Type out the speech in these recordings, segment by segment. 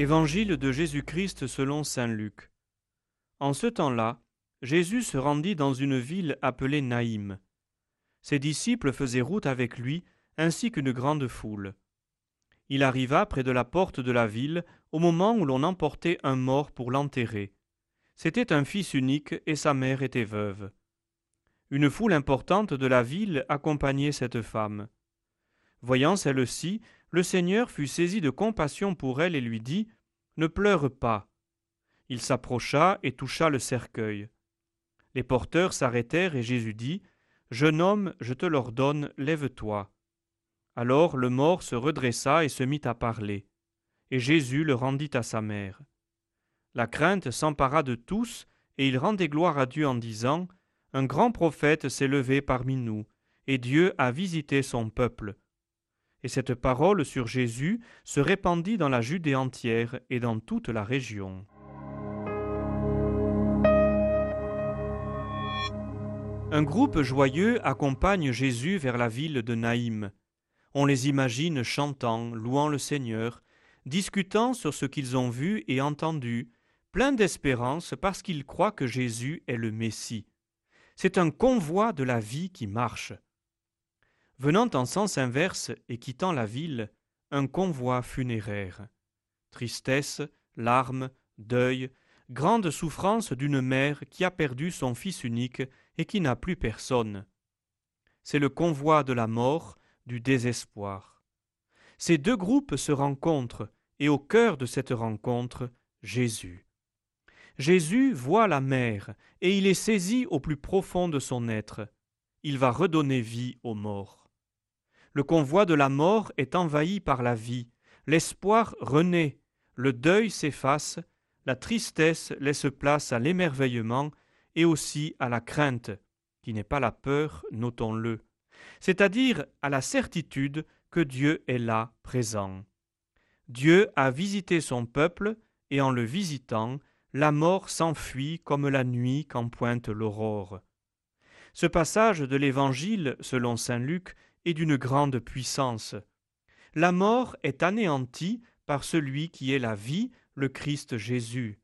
Évangile de Jésus-Christ selon Saint Luc. En ce temps-là, Jésus se rendit dans une ville appelée Naïm. Ses disciples faisaient route avec lui, ainsi qu'une grande foule. Il arriva près de la porte de la ville au moment où l'on emportait un mort pour l'enterrer. C'était un fils unique et sa mère était veuve. Une foule importante de la ville accompagnait cette femme. Voyant celle-ci, le Seigneur fut saisi de compassion pour elle et lui dit Ne pleure pas. Il s'approcha et toucha le cercueil. Les porteurs s'arrêtèrent et Jésus dit Jeune homme, je te l'ordonne, lève-toi. Alors le mort se redressa et se mit à parler. Et Jésus le rendit à sa mère. La crainte s'empara de tous, et ils rendaient gloire à Dieu en disant Un grand prophète s'est levé parmi nous, et Dieu a visité son peuple. Et cette parole sur Jésus se répandit dans la Judée entière et dans toute la région. Un groupe joyeux accompagne Jésus vers la ville de Naïm. On les imagine chantant, louant le Seigneur, discutant sur ce qu'ils ont vu et entendu, pleins d'espérance parce qu'ils croient que Jésus est le Messie. C'est un convoi de la vie qui marche. Venant en sens inverse et quittant la ville, un convoi funéraire. Tristesse, larmes, deuil, grande souffrance d'une mère qui a perdu son fils unique et qui n'a plus personne. C'est le convoi de la mort, du désespoir. Ces deux groupes se rencontrent, et au cœur de cette rencontre, Jésus. Jésus voit la mère, et il est saisi au plus profond de son être. Il va redonner vie aux morts. Le convoi de la mort est envahi par la vie, l'espoir renaît, le deuil s'efface, la tristesse laisse place à l'émerveillement et aussi à la crainte, qui n'est pas la peur, notons-le, c'est-à-dire à la certitude que Dieu est là, présent. Dieu a visité son peuple, et en le visitant, la mort s'enfuit comme la nuit quand pointe l'aurore. Ce passage de l'Évangile, selon saint Luc, et d'une grande puissance. La mort est anéantie par celui qui est la vie, le Christ Jésus.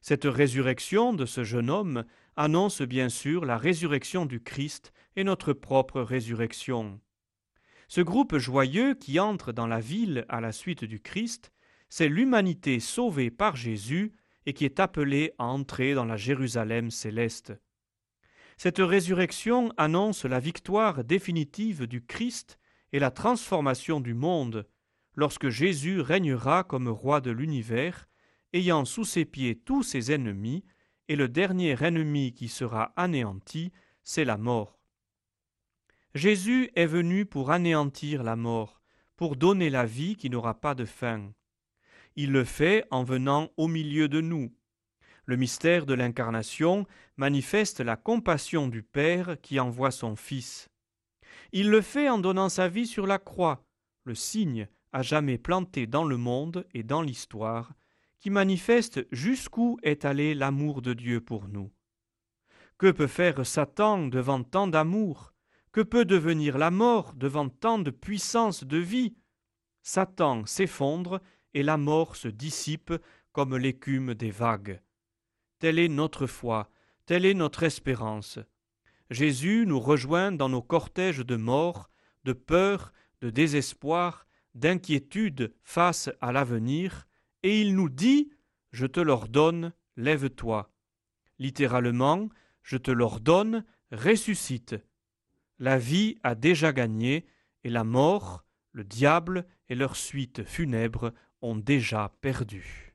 Cette résurrection de ce jeune homme annonce bien sûr la résurrection du Christ et notre propre résurrection. Ce groupe joyeux qui entre dans la ville à la suite du Christ, c'est l'humanité sauvée par Jésus et qui est appelée à entrer dans la Jérusalem céleste. Cette résurrection annonce la victoire définitive du Christ et la transformation du monde, lorsque Jésus régnera comme roi de l'univers, ayant sous ses pieds tous ses ennemis, et le dernier ennemi qui sera anéanti, c'est la mort. Jésus est venu pour anéantir la mort, pour donner la vie qui n'aura pas de fin. Il le fait en venant au milieu de nous, le mystère de l'incarnation manifeste la compassion du Père qui envoie son Fils. Il le fait en donnant sa vie sur la croix, le signe à jamais planté dans le monde et dans l'histoire, qui manifeste jusqu'où est allé l'amour de Dieu pour nous. Que peut faire Satan devant tant d'amour? Que peut devenir la mort devant tant de puissance de vie? Satan s'effondre et la mort se dissipe comme l'écume des vagues. Telle est notre foi, telle est notre espérance. Jésus nous rejoint dans nos cortèges de mort, de peur, de désespoir, d'inquiétude face à l'avenir, et il nous dit Je te l'ordonne, lève-toi. Littéralement, je te l'ordonne, ressuscite. La vie a déjà gagné, et la mort, le diable et leur suite funèbre ont déjà perdu.